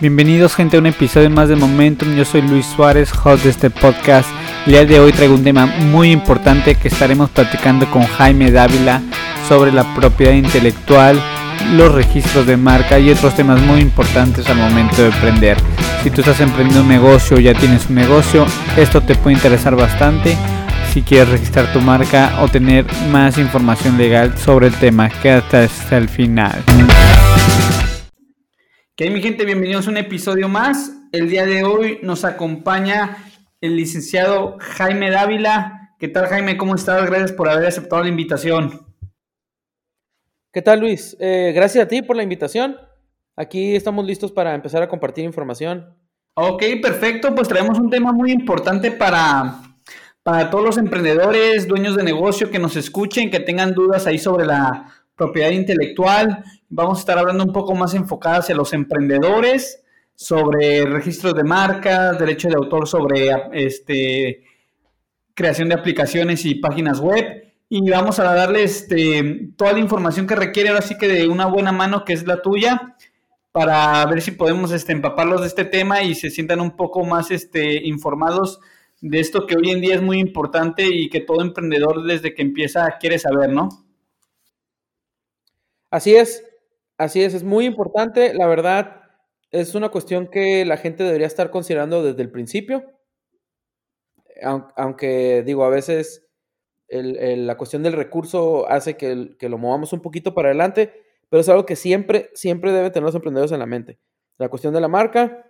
Bienvenidos gente a un episodio más de Momentum, yo soy Luis Suárez, host de este podcast. El día de hoy traigo un tema muy importante que estaremos platicando con Jaime Dávila sobre la propiedad intelectual, los registros de marca y otros temas muy importantes al momento de emprender. Si tú estás emprendiendo un negocio o ya tienes un negocio, esto te puede interesar bastante. Si quieres registrar tu marca o tener más información legal sobre el tema, quédate hasta el final. ¿Qué mi gente? Bienvenidos a un episodio más. El día de hoy nos acompaña el licenciado Jaime Dávila. ¿Qué tal Jaime? ¿Cómo estás? Gracias por haber aceptado la invitación. ¿Qué tal Luis? Eh, gracias a ti por la invitación. Aquí estamos listos para empezar a compartir información. Ok, perfecto. Pues traemos un tema muy importante para, para todos los emprendedores, dueños de negocio que nos escuchen, que tengan dudas ahí sobre la propiedad intelectual. Vamos a estar hablando un poco más enfocadas hacia los emprendedores, sobre registros de marcas, derecho de autor sobre este, creación de aplicaciones y páginas web. Y vamos a darle este, toda la información que requiere, ahora sí que de una buena mano, que es la tuya, para ver si podemos este, empaparlos de este tema y se sientan un poco más este, informados de esto que hoy en día es muy importante y que todo emprendedor desde que empieza quiere saber, ¿no? Así es, así es, es muy importante. La verdad, es una cuestión que la gente debería estar considerando desde el principio. Aunque, digo, a veces la cuestión del recurso hace que, que, lo movamos un poquito para adelante, pero es algo que siempre, siempre deben tener los emprendedores en la mente. La cuestión de la marca,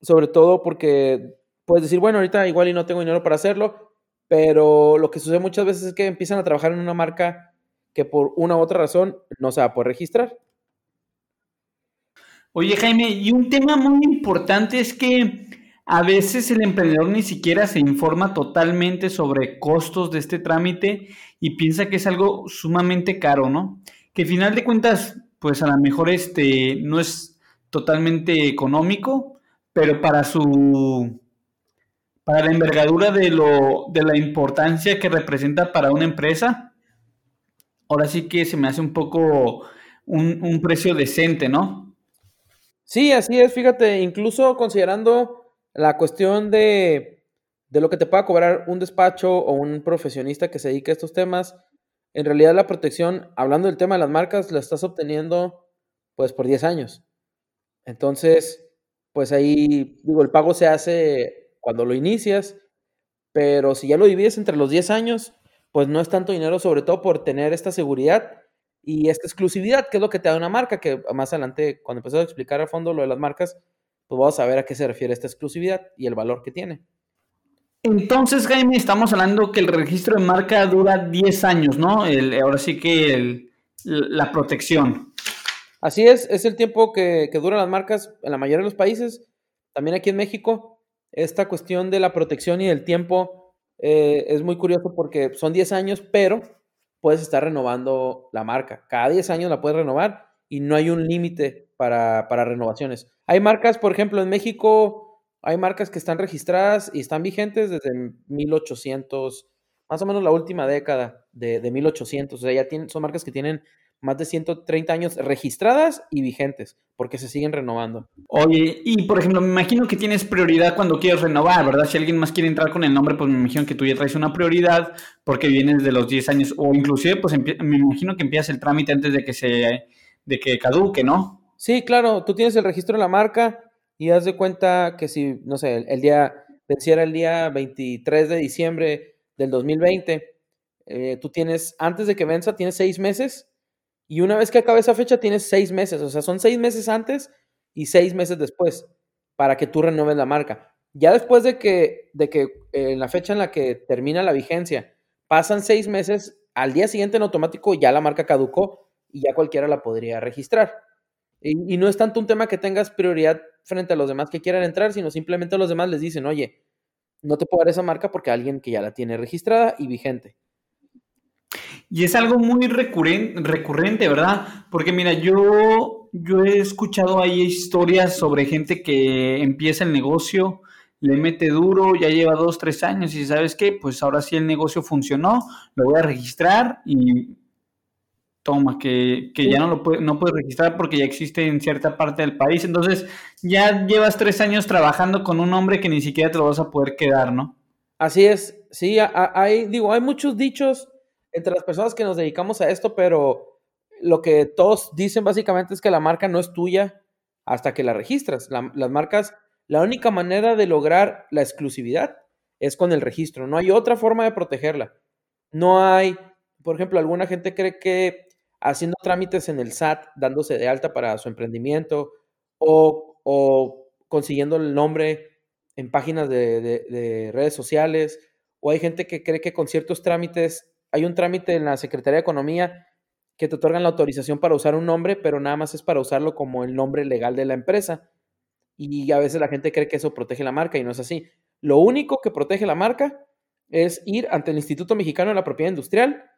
sobre todo porque puedes decir, bueno, ahorita igual y no tengo dinero para hacerlo, pero lo que sucede muchas veces es que empiezan a trabajar en una marca que por una u otra razón no se va a poder registrar. Oye Jaime, y un tema muy importante es que a veces el emprendedor ni siquiera se informa totalmente sobre costos de este trámite y piensa que es algo sumamente caro, ¿no? Que al final de cuentas, pues a lo mejor este no es totalmente económico, pero para su para la envergadura de lo de la importancia que representa para una empresa, ahora sí que se me hace un poco un, precio decente, ¿no? Sí, así es, fíjate, incluso considerando la cuestión de, de lo que te pueda cobrar un despacho o un profesionista que se dedique a estos temas, en realidad la protección, hablando del tema de las marcas, la estás obteniendo pues por 10 años. Entonces, pues ahí, digo, el pago se hace cuando lo inicias, pero si ya lo divides entre los 10 años, pues no es tanto dinero, sobre todo por tener esta seguridad y esta exclusividad, que es lo que te da una marca, que más adelante, cuando empezó a explicar a fondo lo de las marcas, pues vamos a ver a qué se refiere esta exclusividad y el valor que tiene. Entonces, Jaime, estamos hablando que el registro de marca dura 10 años, ¿no? ahora sí que la protección. Así es, es el tiempo que, que duran las marcas en la mayoría de los países, también aquí en México, esta cuestión de la protección y del tiempo eh, es muy curioso porque son 10 años, pero puedes estar renovando la marca. Cada 10 años la puedes renovar y no hay un límite para, renovaciones. Hay marcas, por ejemplo, en México hay marcas que están registradas y están vigentes desde 1800, más o menos la última década de, de 1800. O sea, ya tienen, son marcas que tienen más de 130 años registradas y vigentes, porque se siguen renovando. Oye, y por ejemplo, me imagino que tienes prioridad cuando quieres renovar, ¿verdad? Si alguien más quiere entrar con el nombre, pues me imagino que tú ya traes una prioridad porque vienes de los 10 años, o inclusive, pues me imagino que empiezas el trámite antes de que se, de que caduque, ¿no? Sí, claro, tú tienes el registro de la marca y haz de cuenta que si, no sé, el, día, venciera el día 23 de diciembre del 2020, eh, tú tienes, antes de que venza, tienes seis meses y una vez que acabe esa fecha, tienes seis meses. O sea, son seis meses antes y seis meses después para que tú renueves la marca. Ya después de que, de que en la fecha en la que termina la vigencia, pasan seis meses, al día siguiente en automático ya la marca caducó y ya cualquiera la podría registrar. Y, y, no es tanto un tema que tengas prioridad frente a los demás que quieran entrar, sino simplemente a los demás les dicen, oye, no te puedo dar esa marca porque alguien que ya la tiene registrada y vigente. Y es algo muy recurrente, ¿verdad? Porque mira, yo, yo he escuchado ahí historias sobre gente que empieza el negocio, le mete duro, ya lleva dos, tres años y sabes qué, pues ahora sí el negocio funcionó, lo voy a registrar y toma, que, ya no lo puede, no puedes registrar porque ya existe en cierta parte del país. Entonces, ya llevas tres años trabajando con un nombre que ni siquiera te lo vas a poder quedar, ¿no? Así es, sí, hay, digo, hay muchos dichos entre las personas que nos dedicamos a esto, pero lo que todos dicen básicamente es que la marca no es tuya hasta que la registras. las marcas, la única manera de lograr la exclusividad es con el registro, no hay otra forma de protegerla. No hay, por ejemplo, alguna gente cree que haciendo trámites en el SAT, dándose de alta para su emprendimiento o, o consiguiendo el nombre en páginas de, redes sociales, o hay gente que cree que con ciertos trámites, hay un trámite en la Secretaría de Economía que te otorgan la autorización para usar un nombre, pero nada más es para usarlo como el nombre legal de la empresa. Y a veces la gente cree que eso protege la marca y no es así. Lo único que protege la marca es ir ante el Instituto Mexicano de la Propiedad Industrial,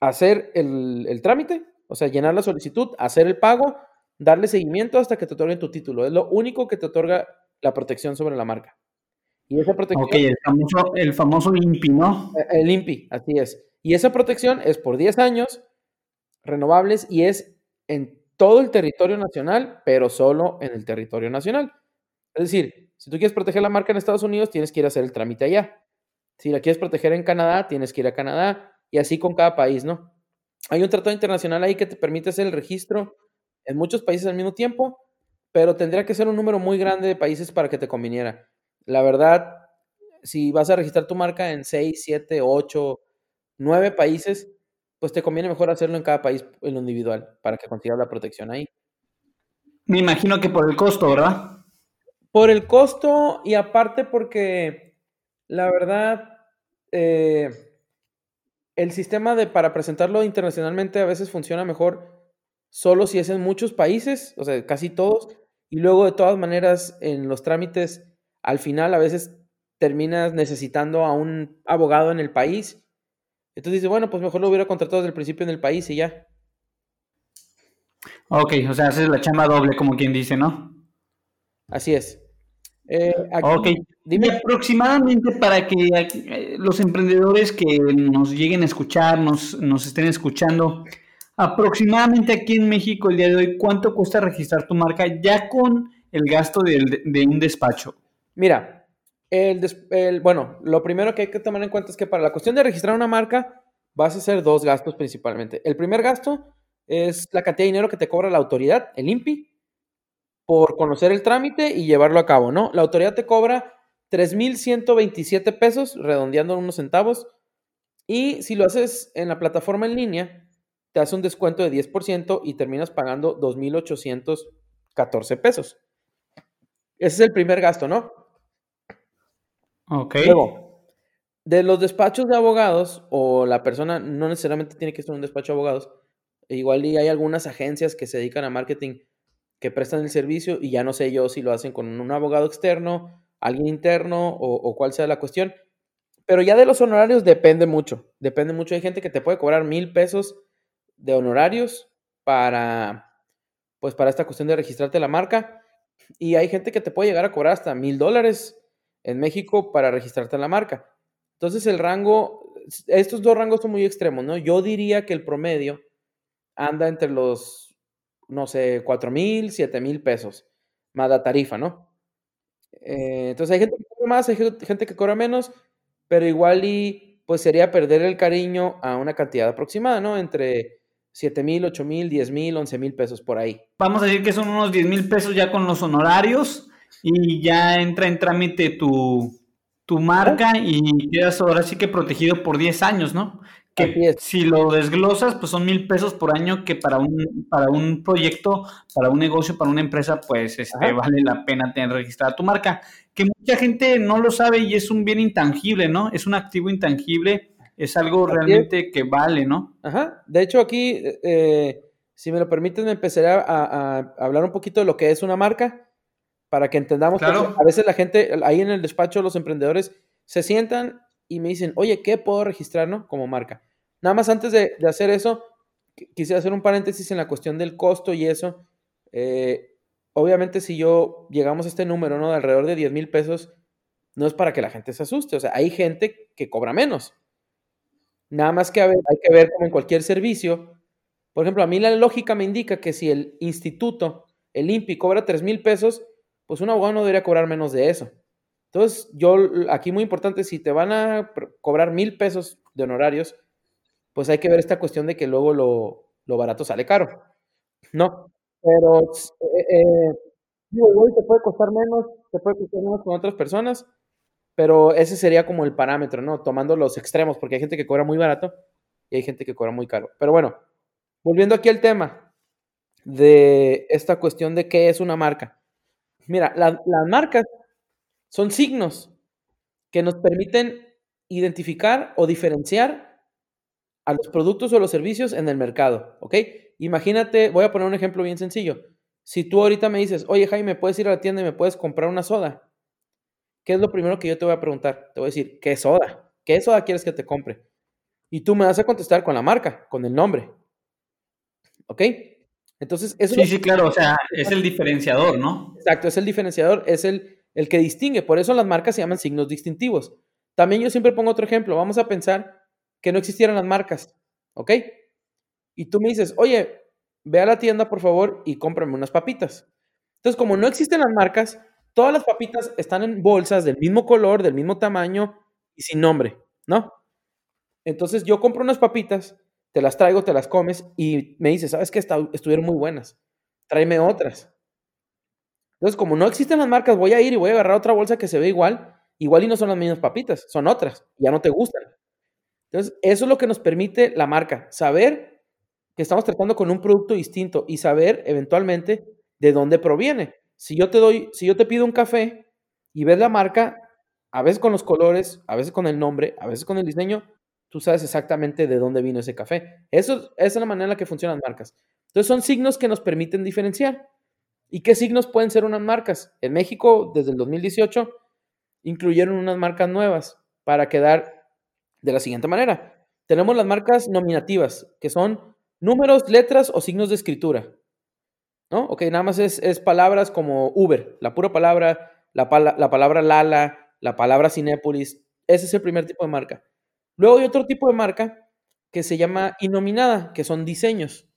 hacer el, trámite, o sea, llenar la solicitud, hacer el pago, darle seguimiento hasta que te otorguen tu título. Es lo único que te otorga la protección sobre la marca. Y esa protección. Ok, el famoso, el famoso INPI, ¿no? Eh, el INPI, así es. Y esa protección es por 10 años, renovables, y es en todo el territorio nacional, pero solo en el territorio nacional. Es decir, si tú quieres proteger la marca en Estados Unidos, tienes que ir a hacer el trámite allá. Si la quieres proteger en Canadá, tienes que ir a Canadá, y así con cada país, ¿no? Hay un tratado internacional ahí que te permite hacer el registro en muchos países al mismo tiempo, pero tendría que ser un número muy grande de países para que te conviniera. La verdad, si vas a registrar tu marca en 6, 7, 8, 9 países, pues te conviene mejor hacerlo en cada país en lo individual para que consigas la protección ahí. Me imagino que por el costo, ¿verdad? Por el costo y aparte porque la verdad, eh, el sistema de para presentarlo internacionalmente a veces funciona mejor solo si es en muchos países, o sea, casi todos, y luego, de todas maneras, en los trámites, al final a veces terminas necesitando a un abogado en el país. Entonces dices, bueno, pues mejor lo hubiera contratado desde el principio en el país y ya. Ok, o sea, haces la chamba doble, como quien dice, ¿no? Así es. Eh, ok, dime aproximadamente para que eh, los emprendedores que nos lleguen a escuchar, nos, nos estén escuchando, Aproximadamente aquí en México el día de hoy, ¿cuánto cuesta registrar tu marca ya con el gasto de, un despacho? Mira, el, bueno, lo primero que hay que tomar en cuenta es que para la cuestión de registrar una marca vas a hacer dos gastos principalmente. El primer gasto es la cantidad de dinero que te cobra la autoridad, el INPI, por conocer el trámite y llevarlo a cabo, ¿no? La autoridad te cobra 3.127 pesos, redondeando unos centavos, y si lo haces en la plataforma en línea, te hace un descuento de 10% y terminas pagando 2.814 pesos. Ese es el primer gasto, ¿no? Ok. Luego, de los despachos de abogados, o la persona no necesariamente tiene que estar en un despacho de abogados, igual y hay algunas agencias que se dedican a marketing que prestan el servicio y ya no sé yo si lo hacen con un abogado externo, alguien interno o, o cuál sea la cuestión. Pero ya de los honorarios depende mucho. Depende mucho. Hay gente que te puede cobrar mil pesos de honorarios para, pues para esta cuestión de registrarte la marca. Y hay gente que te puede llegar a cobrar hasta mil dólares en México para registrarte la marca. Entonces el rango, estos dos rangos son muy extremos, ¿no? Yo diría que el promedio anda entre los, no sé, cuatro mil, siete mil pesos, más la tarifa, ¿no? Eh, entonces hay gente que cobra más, hay gente que cobra menos, pero igual y pues sería perder el cariño a una cantidad aproximada, ¿no? Entre 7 mil, 8 mil, 10 mil, 11 mil pesos por ahí. Vamos a decir que son unos 10 mil pesos ya con los honorarios y ya entra en trámite tu, tu marca y quedas ahora sí que protegido por 10 años, ¿no? Que si lo desglosas, pues son mil pesos por año que para un, para un proyecto, para un negocio, para una empresa, pues este, vale la pena tener registrada tu marca. Que mucha gente no lo sabe y es un bien intangible, ¿no? Es un activo intangible es algo realmente que vale, ¿no? Ajá. De hecho, aquí, eh, si me lo permiten, me empezaré a, hablar un poquito de lo que es una marca para que entendamos. Claro. a veces la gente, ahí en el despacho, los emprendedores se sientan y me dicen, oye, ¿qué puedo registrar, no? Como marca. Nada más antes de, hacer eso, quisiera hacer un paréntesis en la cuestión del costo y eso. Eh, obviamente, si yo llegamos a este número, ¿no? De alrededor de 10 mil pesos, no es para que la gente se asuste. O sea, hay gente que cobra menos. Nada más que hay que ver como en cualquier servicio, Por ejemplo, a mí la lógica me indica que si el instituto, el INPI, cobra 3 mil pesos, pues un abogado no debería cobrar menos de eso. Entonces, yo, aquí muy importante, si te van a cobrar mil pesos de honorarios, pues hay que ver esta cuestión de que luego lo, lo barato sale caro. No, pero eh, eh, digo, igual te puede costar menos, te puede costar menos con otras personas, pero ese sería como el parámetro, ¿no? Tomando los extremos, porque hay gente que cobra muy barato y hay gente que cobra muy caro. Pero bueno, volviendo aquí al tema de esta cuestión de qué es una marca. Mira, las marcas son signos que nos permiten identificar o diferenciar a los productos o los servicios en el mercado, ¿ok? Imagínate, voy a poner un ejemplo bien sencillo. Si tú ahorita me dices, oye Jaime, ¿puedes ir a la tienda y me puedes comprar una soda? ¿Qué es lo primero que yo te voy a preguntar? Te voy a decir, ¿qué soda? ¿Qué soda quieres que te compre? Y tú me vas a contestar con la marca, con el nombre. ¿Ok? Entonces, eso Sí, sí, claro, o sea, es el diferenciador, ¿no? Exacto, es el diferenciador, es el, el que distingue. Por eso las marcas se llaman signos distintivos. También yo siempre pongo otro ejemplo. Vamos a pensar que no existieran las marcas, ¿ok? Y tú me dices, oye, ve a la tienda, por favor, y cómprame unas papitas. Entonces, como no existen las marcas, todas las papitas están en bolsas del mismo color, del mismo tamaño y sin nombre, ¿no? Entonces, yo compro unas papitas, te las traigo, te las comes y me dices, ¿sabes qué? Estuvieron muy buenas. Tráeme otras. Entonces, como no existen las marcas, voy a ir y voy a agarrar otra bolsa que se ve igual, igual y no son las mismas papitas, son otras, ya no te gustan. Entonces, eso es lo que nos permite la marca, saber que estamos tratando con un producto distinto y saber eventualmente de dónde proviene. Si yo te doy, si yo te pido un café y ves la marca, a veces con los colores, a veces con el nombre, a veces con el diseño, tú sabes exactamente de dónde vino ese café. Eso, esa es la manera en la que funcionan las marcas. Entonces son signos que nos permiten diferenciar. ¿Y qué signos pueden ser unas marcas? En México, desde el 2018, incluyeron unas marcas nuevas para quedar de la siguiente manera. Tenemos las marcas nominativas, que son números, letras o signos de escritura. ¿No? Ok, nada más es, palabras como Uber, la pura palabra, la, la palabra Lala, la palabra Cinépolis. Ese es el primer tipo de marca. Luego hay otro tipo de marca que se llama inominada, que son diseños.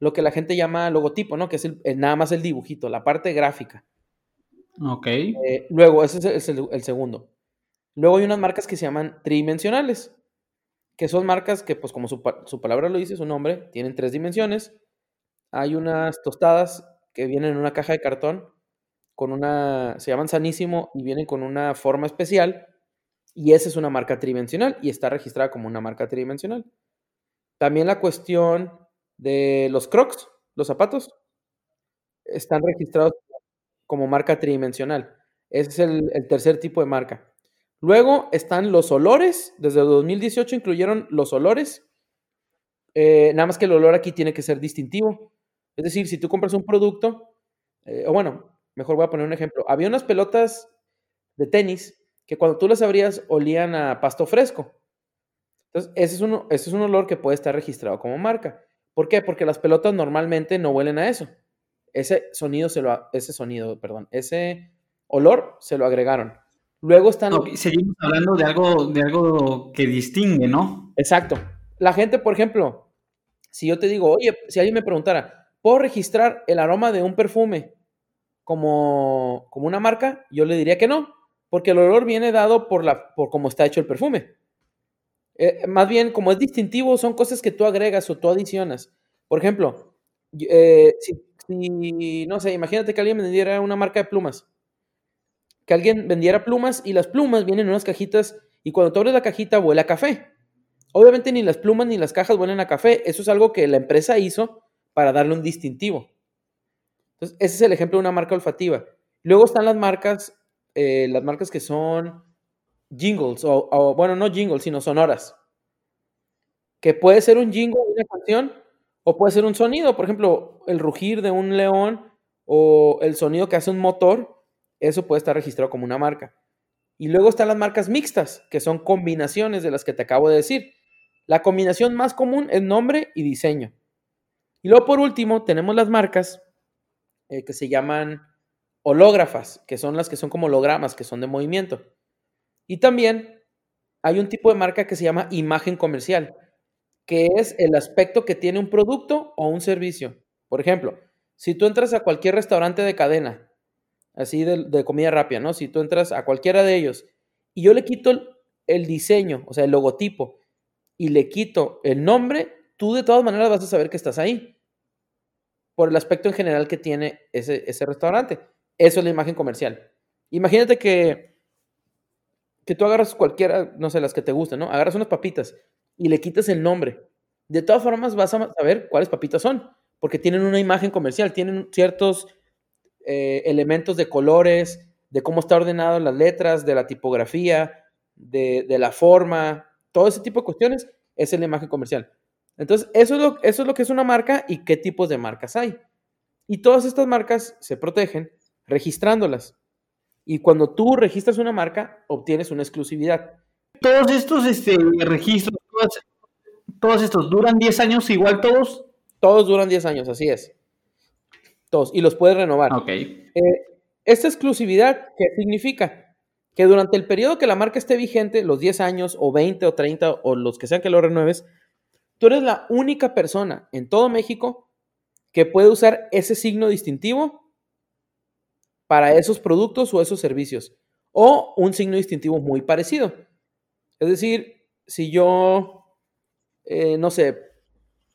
Lo que la gente llama logotipo, ¿no? Que es nada más el dibujito, la parte gráfica. Ok. Eh, luego, ese es el, el, segundo. Luego hay unas marcas que se llaman tridimensionales que son marcas que, pues como su, palabra lo dice, su nombre, tienen tres dimensiones. Hay unas tostadas que vienen en una caja de cartón con una, se llaman Sanísimo y vienen con una forma especial y esa es una marca tridimensional y está registrada como una marca tridimensional. También la cuestión de los crocs, los zapatos, están registrados como marca tridimensional. Ese es el tercer tipo de marca. Luego están los olores. Desde 2018 incluyeron los olores. Eh, nada más que el olor aquí tiene que ser distintivo. Es decir, si tú compras un producto, eh, o bueno, mejor voy a poner un ejemplo. Había unas pelotas de tenis que cuando tú las abrías olían a pasto fresco. Entonces, ese es, un, ese es un olor que puede estar registrado como marca. ¿Por qué? Porque las pelotas normalmente no huelen a eso. Ese sonido se lo, ese sonido, perdón, ese olor se lo agregaron. Luego están... seguimos hablando de algo, de algo que distingue, ¿no? Exacto. La gente, por ejemplo, si yo te digo, oye, si alguien me preguntara, ¿puedo registrar el aroma de un perfume como, como una marca? Yo le diría que no, porque el olor viene dado por, la, por cómo está hecho el perfume. Eh, más bien, como es distintivo, son cosas que tú agregas o tú adicionas. Por ejemplo, eh, si, no sé, imagínate que alguien me diera una marca de plumas que alguien vendiera plumas y las plumas vienen en unas cajitas y cuando tú abres la cajita huele a café. Obviamente ni las plumas ni las cajas huelen a café. Eso es algo que la empresa hizo para darle un distintivo. Entonces, ese es el ejemplo de una marca olfativa. Luego están las marcas, eh, las marcas que son jingles, o, bueno, no jingles, sino sonoras. Que puede ser un jingle una canción o puede ser un sonido. Por ejemplo, el rugir de un león o el sonido que hace un motor eso puede estar registrado como una marca. Y luego están las marcas mixtas, que son combinaciones de las que te acabo de decir. La combinación más común es nombre y diseño. Y luego por último tenemos las marcas eh, que se llaman hológrafas, que son las que son como hologramas, que son de movimiento. Y también hay un tipo de marca que se llama imagen comercial. que es el aspecto que tiene un producto o un servicio. Por ejemplo, si tú entras a cualquier restaurante de cadena, así de, comida rápida, ¿no? Si tú entras a cualquiera de ellos y yo le quito el, diseño, o sea, el logotipo, y le quito el nombre, tú de todas maneras vas a saber que estás ahí. Por el aspecto en general que tiene ese restaurante. Eso es la imagen comercial. Imagínate que, que tú agarras cualquiera, no sé, las que te gustan, ¿no? Agarras unas papitas y le quitas el nombre. De todas formas vas a saber cuáles papitas son, porque tienen una imagen comercial, tienen ciertos eh, elementos de colores, de cómo está ordenado las letras, de la tipografía, de, de la forma, todo ese tipo de cuestiones, es la imagen comercial. Entonces, eso es, lo, eso es lo que es una marca y qué tipos de marcas hay. Y todas estas marcas se protegen registrándolas. Y cuando tú registras una marca, obtienes una exclusividad. Todos estos este, registros, todos, estos, ¿duran 10 años igual todos? Todos duran 10 años, así es. Todos. Y los puedes renovar. Ok. Eh, esta exclusividad, ¿qué significa? que durante el periodo que la marca esté vigente, los 10 años o 20 o 30 o los que sean que lo renueves, tú eres la única persona en todo México que puede usar ese signo distintivo para esos productos o esos servicios o un signo distintivo muy parecido. Es decir, si yo, eh, no sé,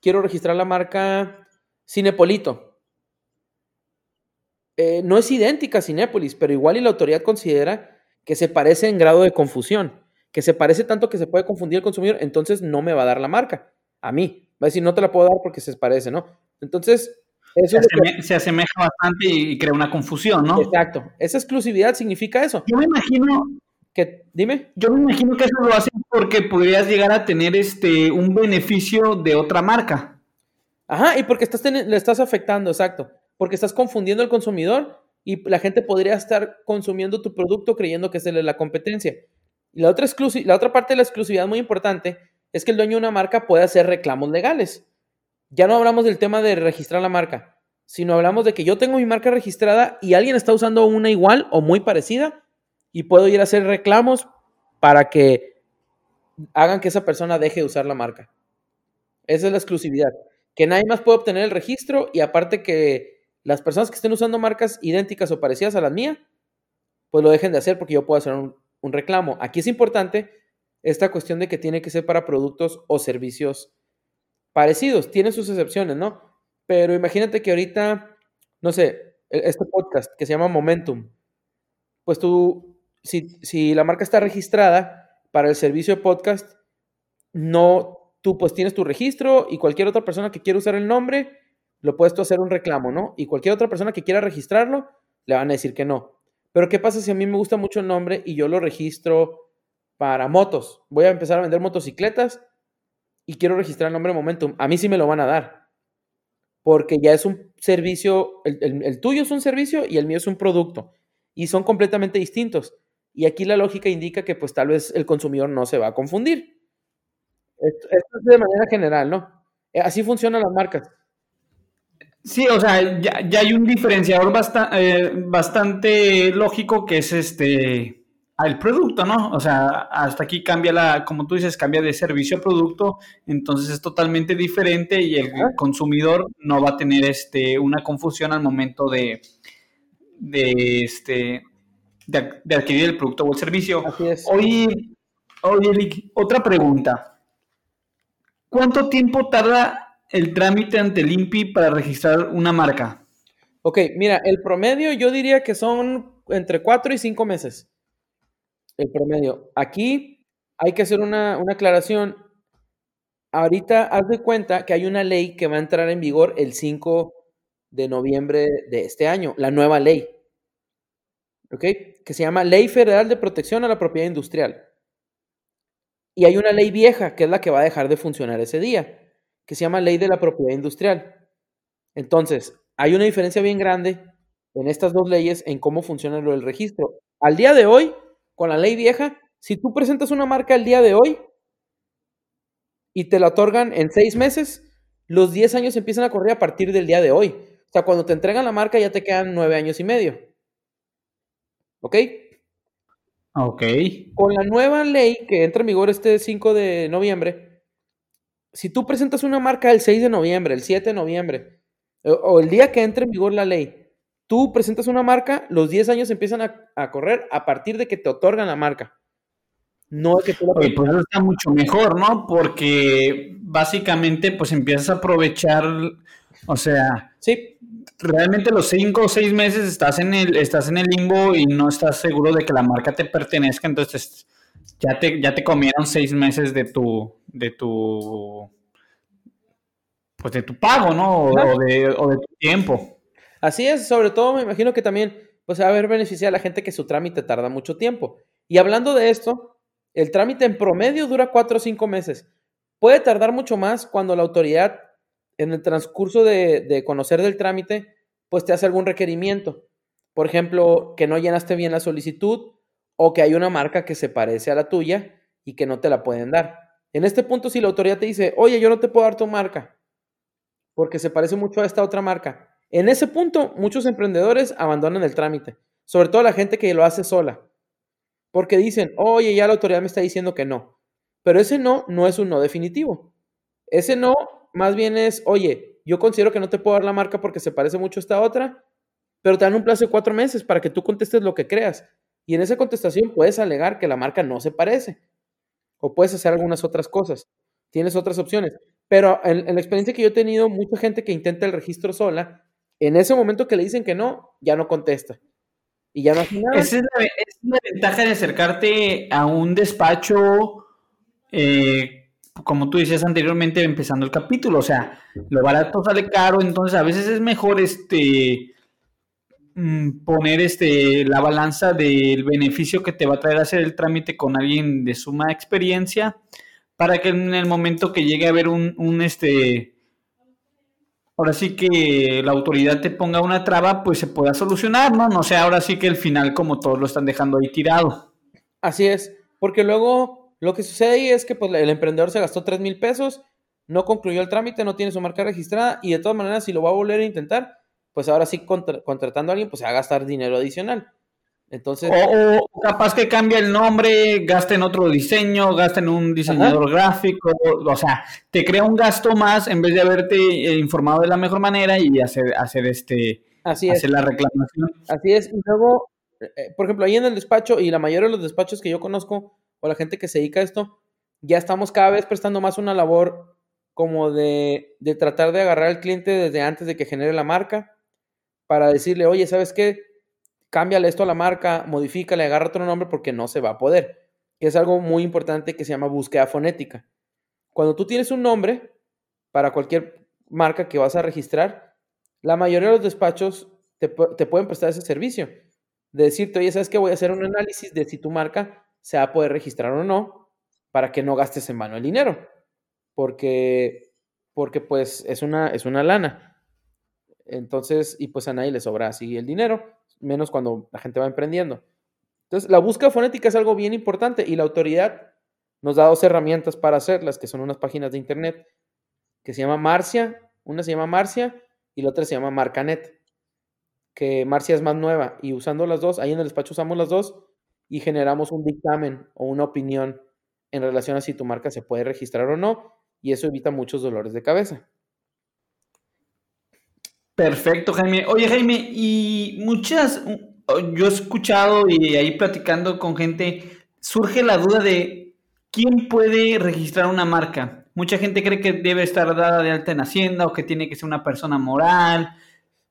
quiero registrar la marca Cinepolito, eh, no es idéntica a Cinépolis, pero igual y la autoridad considera que se parece en grado de confusión, que se parece tanto que se puede confundir el consumidor, entonces no me va a dar la marca. A mí. Va a decir, no te la puedo dar porque se parece, ¿no? Entonces, eso se, asemeja bastante y crea una confusión, ¿no? Exacto. Esa exclusividad significa eso. Yo me imagino que, dime. Yo me imagino que eso lo hacen porque podrías llegar a tener este un beneficio de otra marca. Ajá, y porque estás le estás afectando, exacto. Porque estás confundiendo al consumidor y la gente podría estar consumiendo tu producto creyendo que es la competencia. Y la otra, la otra parte de la exclusividad muy importante es que el dueño de una marca puede hacer reclamos legales. Ya no hablamos del tema de registrar la marca, sino hablamos de que yo tengo mi marca registrada y alguien está usando una igual o muy parecida y puedo ir a hacer reclamos para que hagan que esa persona deje de usar la marca. Esa es la exclusividad. Que nadie más puede obtener el registro y aparte que las personas que estén usando marcas idénticas o parecidas a las mías, pues lo dejen de hacer porque yo puedo hacer un, reclamo. Aquí es importante esta cuestión de que tiene que ser para productos o servicios parecidos. Tiene sus excepciones, ¿no? Pero imagínate que ahorita, no sé, e, este podcast que se llama Momentum, pues tú, si, si la marca está registrada para el servicio de podcast, no, tú pues tienes tu registro y cualquier otra persona que quiera usar el nombre, lo puedes tú hacer un reclamo, ¿no? Y cualquier otra persona que quiera registrarlo, le van a decir que no. Pero ¿qué pasa si a mí me gusta mucho el nombre y yo lo registro para motos? Voy a empezar a vender motocicletas y quiero registrar el nombre Momentum. A mí sí me lo van a dar. Porque ya es un servicio, el, tuyo es un servicio y el mío es un producto. Y son completamente distintos. Y aquí la lógica indica que pues tal vez el consumidor no se va a confundir. Esto, es de manera general, ¿no? Así funcionan las marcas. Sí, o sea, ya, hay un diferenciador eh, bastante lógico que es este el producto, ¿no? O sea, hasta aquí cambia la, como tú dices, cambia de servicio a producto, entonces es totalmente diferente y el consumidor no va a tener este una confusión al momento de, de este de, adquirir el producto o el servicio. Así es. Oye, oye, otra pregunta. ¿Cuánto tiempo tarda el trámite ante el INPI para registrar una marca? Ok, mira, el promedio yo diría que son entre cuatro y cinco meses. El promedio. Aquí hay que hacer una, una aclaración. Ahorita haz de cuenta que hay una ley que va a entrar en vigor el 5 de noviembre de este año, la nueva ley. ¿Ok? Que se llama Ley Federal de Protección a la Propiedad Industrial. Y hay una ley vieja, que es la que va a dejar de funcionar ese día que se llama Ley de la Propiedad Industrial. Entonces, hay una diferencia bien grande en estas dos leyes en cómo funciona lo del registro. Al día de hoy, con la ley vieja, si tú presentas una marca al día de hoy y te la otorgan en seis meses, los diez años empiezan a correr a partir del día de hoy. O sea, cuando te entregan la marca ya te quedan nueve años y medio. ¿Ok? Ok. Con la nueva ley que entra en vigor este 5 de noviembre, si tú presentas una marca el 6 de noviembre, el 7 de noviembre, o, el día que entre en vigor la ley, tú presentas una marca, los 10 años empiezan a, correr a partir de que te otorgan la marca. No es que tú la Oye, pues eso está mucho mejor, ¿no? Porque básicamente pues empiezas a aprovechar, o sea, sí. realmente los 5 o 6 meses estás en el estás en el limbo y no estás seguro de que la marca te pertenezca, entonces ya te ya te comieron 6 meses de tu de tu pues de tu pago, ¿no? O, de, o de tu tiempo. Así es, sobre todo me imagino que también pues va a haber beneficiado a la gente que su trámite tarda mucho tiempo. Y hablando de esto, el trámite en promedio dura cuatro o cinco meses. Puede tardar mucho más cuando la autoridad, en el transcurso de, de conocer del trámite, pues te hace algún requerimiento. Por ejemplo, que no llenaste bien la solicitud o que hay una marca que se parece a la tuya y que no te la pueden dar. En este punto, si la autoridad te dice, oye, yo no te puedo dar tu marca porque se parece mucho a esta otra marca, en ese punto, muchos emprendedores abandonan el trámite, sobre todo la gente que lo hace sola, porque dicen, oye, ya la autoridad me está diciendo que no, pero ese no no es un no definitivo. Ese no más bien es, oye, yo considero que no te puedo dar la marca porque se parece mucho a esta otra, pero te dan un plazo de cuatro meses para que tú contestes lo que creas. Y en esa contestación puedes alegar que la marca no se parece. O puedes hacer algunas otras cosas. Tienes otras opciones. Pero en, en la experiencia que yo he tenido, mucha gente que intenta el registro sola en ese momento que le dicen que no, ya no contesta. Y ya no hace nada. Esa es la, ventaja de acercarte a un despacho, eh, como tú decías anteriormente, empezando el capítulo. O sea, lo barato sale caro, entonces a veces es mejor este mm, poner este la balanza del beneficio que te va a traer hacer el trámite con alguien de suma experiencia para que en el momento que llegue a haber un, un este ahora sí que la autoridad te ponga una traba, pues se pueda solucionar, ¿no? No sé, ahora sí que el final como todos lo están dejando ahí tirado. Así es, porque luego lo que sucede ahí es que pues, el emprendedor se gastó 3 mil pesos, no concluyó el trámite, no tiene su marca registrada y de todas maneras si lo va a volver a intentar, pues ahora sí contratando a alguien, pues se va a gastar dinero adicional. Entonces, o, capaz que cambia el nombre, gasta en otro diseño, gasta en un diseñador gráfico, o sea, te crea un gasto más en vez de haberte eh, informado de la mejor manera y hacer, hacer este Así hacer la reclamación. Así es, y luego, eh, por ejemplo, ahí en el despacho, y la mayoría de los despachos que yo conozco, o la gente que se dedica a esto, ya estamos cada vez prestando más una labor como de, de tratar de agarrar al cliente desde antes de que genere la marca, para decirle, oye, ¿sabes qué? Cámbiale esto a la marca, modifícale, agarra otro nombre porque no se va a poder. Que es algo muy importante que se llama búsqueda fonética. Cuando tú tienes un nombre para cualquier marca que vas a registrar, la mayoría de los despachos te, pueden prestar ese servicio. De decirte, oye, ¿sabes qué? Voy a hacer un análisis de si tu marca se va a poder registrar o no para que no gastes en mano el dinero. Porque, porque pues es una, es una lana. Entonces, y pues a nadie le sobra así el dinero menos cuando la gente va emprendiendo. Entonces, la búsqueda fonética es algo bien importante y la autoridad nos da dos herramientas para hacerlas, que son unas páginas de internet que se llama Marcia, una se llama Marcia y la otra se llama Marcanet, que Marcia es más nueva y usando las dos, ahí en el despacho usamos las dos y generamos un dictamen o una opinión en relación a si tu marca se puede registrar o no y eso evita muchos dolores de cabeza. Perfecto, Jaime. Oye, Jaime, y muchas, yo he escuchado y ahí platicando con gente, surge la duda de quién puede registrar una marca. Mucha gente cree que debe estar dada de alta en Hacienda o que tiene que ser una persona moral.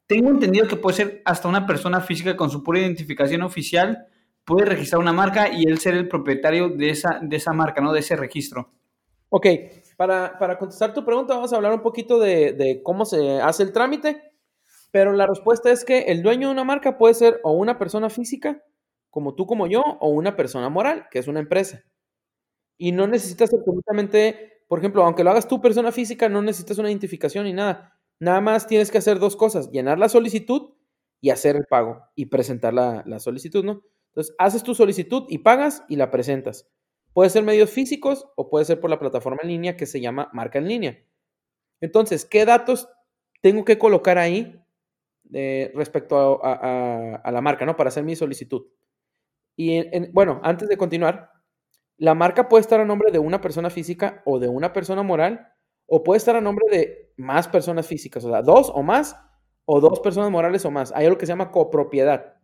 Tengo entendido que puede ser hasta una persona física con su pura identificación oficial, puede registrar una marca y él ser el propietario de esa, de esa marca, ¿no? De ese registro. Ok, para, contestar tu pregunta, vamos a hablar un poquito de cómo se hace el trámite pero la respuesta es que el dueño de una marca puede ser o una persona física, como tú, como yo, o una persona moral, que es una empresa. Y no necesitas absolutamente, por ejemplo, aunque lo hagas tú persona física, no necesitas una identificación ni nada. Nada más tienes que hacer dos cosas, llenar la solicitud y hacer el pago y presentar la, la solicitud, ¿no? Entonces, haces tu solicitud y pagas y la presentas. Puede ser medios físicos o puede ser por la plataforma en línea que se llama marca en línea. Entonces, ¿qué datos tengo que colocar ahí respecto a, la marca, ¿no? Para hacer mi solicitud. Y bueno, antes de continuar, la marca puede estar a nombre de una persona física o de una persona moral o puede estar a nombre de más personas físicas, o sea, dos o más, o dos personas morales o más. Hay algo que se llama copropiedad.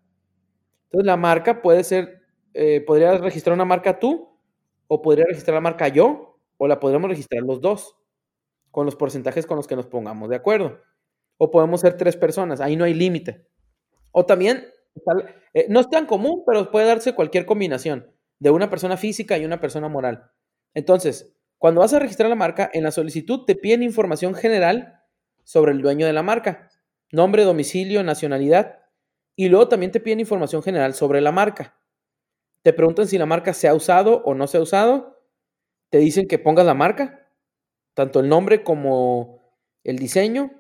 Entonces, la marca puede ser, eh, podría registrar una marca tú, o podría registrar la marca yo, o la podríamos registrar los dos, con los porcentajes con los que nos pongamos de acuerdo. O podemos ser tres personas, ahí no hay límite. O también, eh, no es tan común, pero puede darse cualquier combinación de una persona física y una persona moral. Entonces, cuando vas a registrar la marca, en la solicitud te piden información general sobre el dueño de la marca, nombre, domicilio, nacionalidad, y luego también te piden información general sobre la marca. Te preguntan si la marca se ha usado o no se ha usado, te dicen que pongas la marca, tanto el nombre como el diseño,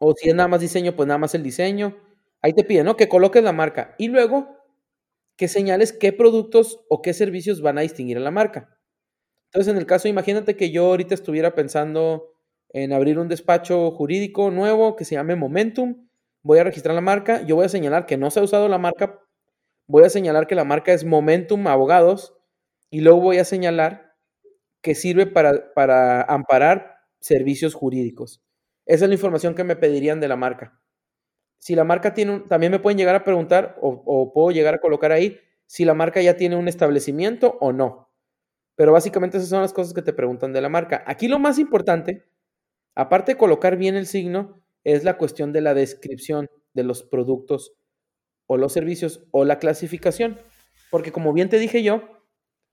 o si es nada más diseño, pues nada más el diseño. Ahí te piden, ¿no? Que coloques la marca y luego que señales qué productos o qué servicios van a distinguir a la marca. Entonces, en el caso, imagínate que yo ahorita estuviera pensando en abrir un despacho jurídico nuevo que se llame Momentum. Voy a registrar la marca. Yo voy a señalar que no se ha usado la marca. Voy a señalar que la marca es Momentum Abogados. Y luego voy a señalar que sirve para, para amparar servicios jurídicos. Esa es la información que me pedirían de la marca. Si la marca tiene un, también me pueden llegar a preguntar o, puedo llegar a colocar ahí si la marca ya tiene un establecimiento o no. Pero básicamente esas son las cosas que te preguntan de la marca. Aquí lo más importante, aparte de colocar bien el signo, es la cuestión de la descripción de los productos o los servicios o la clasificación. Porque como bien te dije yo,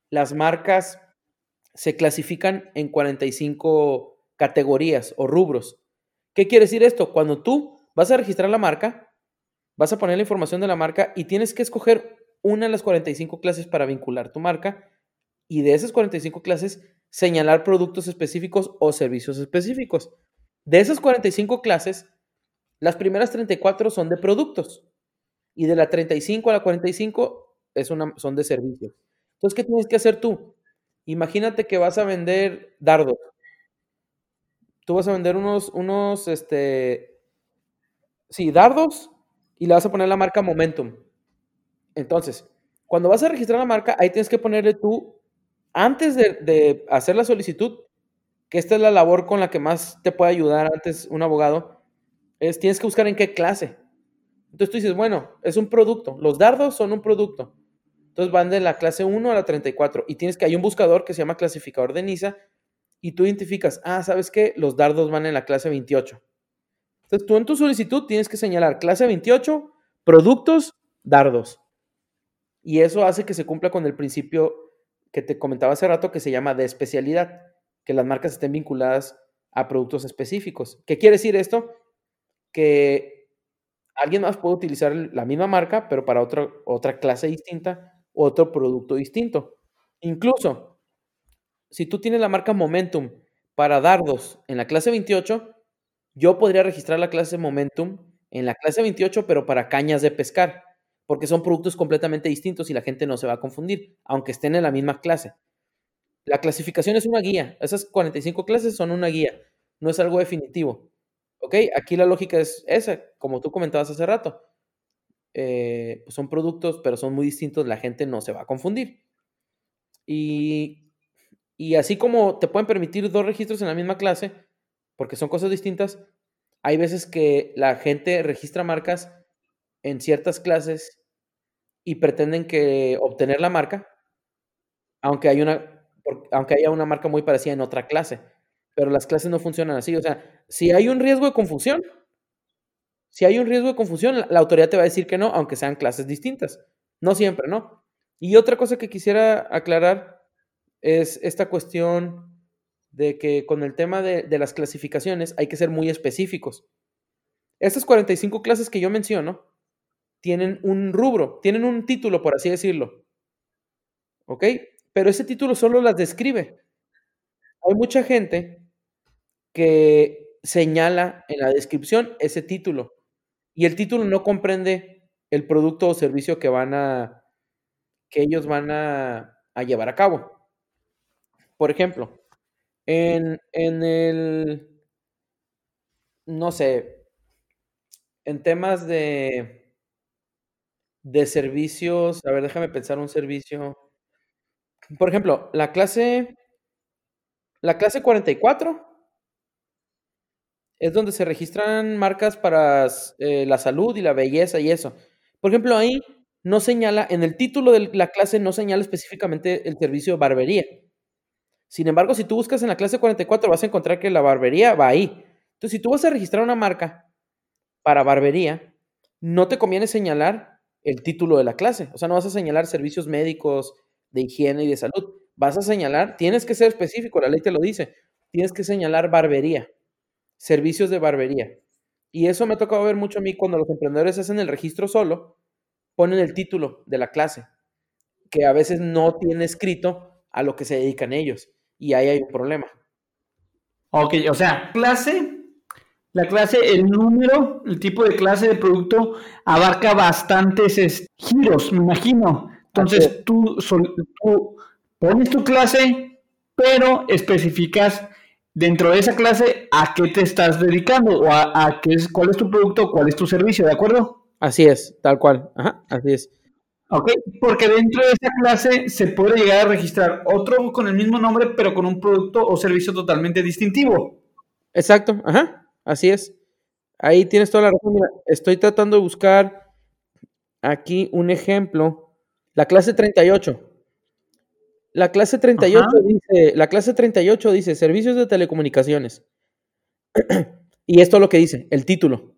las marcas se clasifican en 45 categorías o rubros. ¿Qué quiere decir esto? Cuando tú vas a registrar la marca, vas a poner la información de la marca y tienes que escoger una de las 45 clases para vincular tu marca y de esas 45 clases señalar productos específicos o servicios específicos. De esas 45 clases, las primeras 34 son de productos y de la 35 a la 45 es una, son de servicios. Entonces, ¿qué tienes que hacer tú? Imagínate que vas a vender dardos. Tú vas a vender unos, unos, este, sí, dardos y le vas a poner la marca Momentum. Entonces, cuando vas a registrar la marca, ahí tienes que ponerle tú antes de, hacer la solicitud, que esta es la labor con la que más te puede ayudar antes un abogado, es tienes que buscar en qué clase. Entonces tú dices, bueno, es un producto. Los dardos son un producto. Entonces van de la clase 1 a la 34 y tienes que hay un buscador que se llama clasificador de NISA y tú identificas, ah, ¿sabes qué? Los dardos van en la clase 28. Entonces tú en tu solicitud tienes que señalar clase 28, productos, dardos. Y eso hace que se cumpla con el principio que te comentaba hace rato que se llama de especialidad, que las marcas estén vinculadas a productos específicos. ¿Qué quiere decir esto? Que alguien más puede utilizar la misma marca, pero para otra, otra clase distinta, otro producto distinto. Incluso, si tú tienes la marca Momentum para dardos en la clase 28, yo podría registrar la clase Momentum en la clase 28, pero para cañas de pescar porque son productos completamente distintos y la gente no se va a confundir, aunque estén en la misma clase. La clasificación es una guía, esas 45 clases son una guía, no es algo definitivo. ¿Ok? Aquí la lógica es esa, como tú comentabas hace rato. Eh, pues son productos, pero son muy distintos, la gente no se va a confundir. Y, y así como te pueden permitir dos registros en la misma clase, porque son cosas distintas, hay veces que la gente registra marcas en ciertas clases y pretenden que obtener la marca, aunque, hay una, aunque haya una marca muy parecida en otra clase. Pero las clases no funcionan así. O sea, si hay un riesgo de confusión, si hay un riesgo de confusión, la, autoridad te va a decir que no, aunque sean clases distintas. No siempre, ¿no? Y otra cosa que quisiera aclarar es esta cuestión de que con el tema de, de, las clasificaciones hay que ser muy específicos. Estas 45 clases que yo menciono tienen un rubro, tienen un título, por así decirlo. ¿Ok? Pero ese título solo las describe. Hay mucha gente que señala en la descripción ese título y el título no comprende el producto o servicio que van a que ellos van a, a llevar a cabo. Por ejemplo, en, en el no sé, en temas de de servicios, a ver, déjame pensar un servicio. Por ejemplo, la clase, la clase 44 es donde se registran marcas para eh, la salud y la belleza y eso. Por ejemplo, ahí no señala, en el título de la clase no señala específicamente el servicio de barbería. Sin embargo, si tú buscas en la clase 44 vas a encontrar que la barbería va ahí. Entonces, si tú vas a registrar una marca para barbería, no te conviene señalar el título de la clase. O sea, no vas a señalar servicios médicos, de higiene y de salud. Vas a señalar, tienes que ser específico, la ley te lo dice, tienes que señalar barbería, servicios de barbería. Y eso me ha tocado ver mucho a mí cuando los emprendedores hacen el registro solo, ponen el título de la clase, que a veces no tiene escrito a lo que se dedican ellos. Y ahí hay un problema. Ok, o sea, clase, la clase, el número, el tipo de clase de producto abarca bastantes giros, me imagino. Entonces tú, pones tu clase, pero especificas dentro de esa clase a qué te estás dedicando o a, qué es, cuál es tu producto, cuál es tu servicio, ¿de acuerdo? Así es, tal cual. Ajá, así es. Ok, porque dentro de esa clase se puede llegar a registrar otro con el mismo nombre, pero con un producto o servicio totalmente distintivo. Exacto, ajá, así es. Ahí tienes toda la razón. Mira, estoy tratando de buscar aquí un ejemplo. La clase 38. La clase 38 dice, la clase 38 dice servicios de telecomunicaciones. y esto es lo que dice, el título.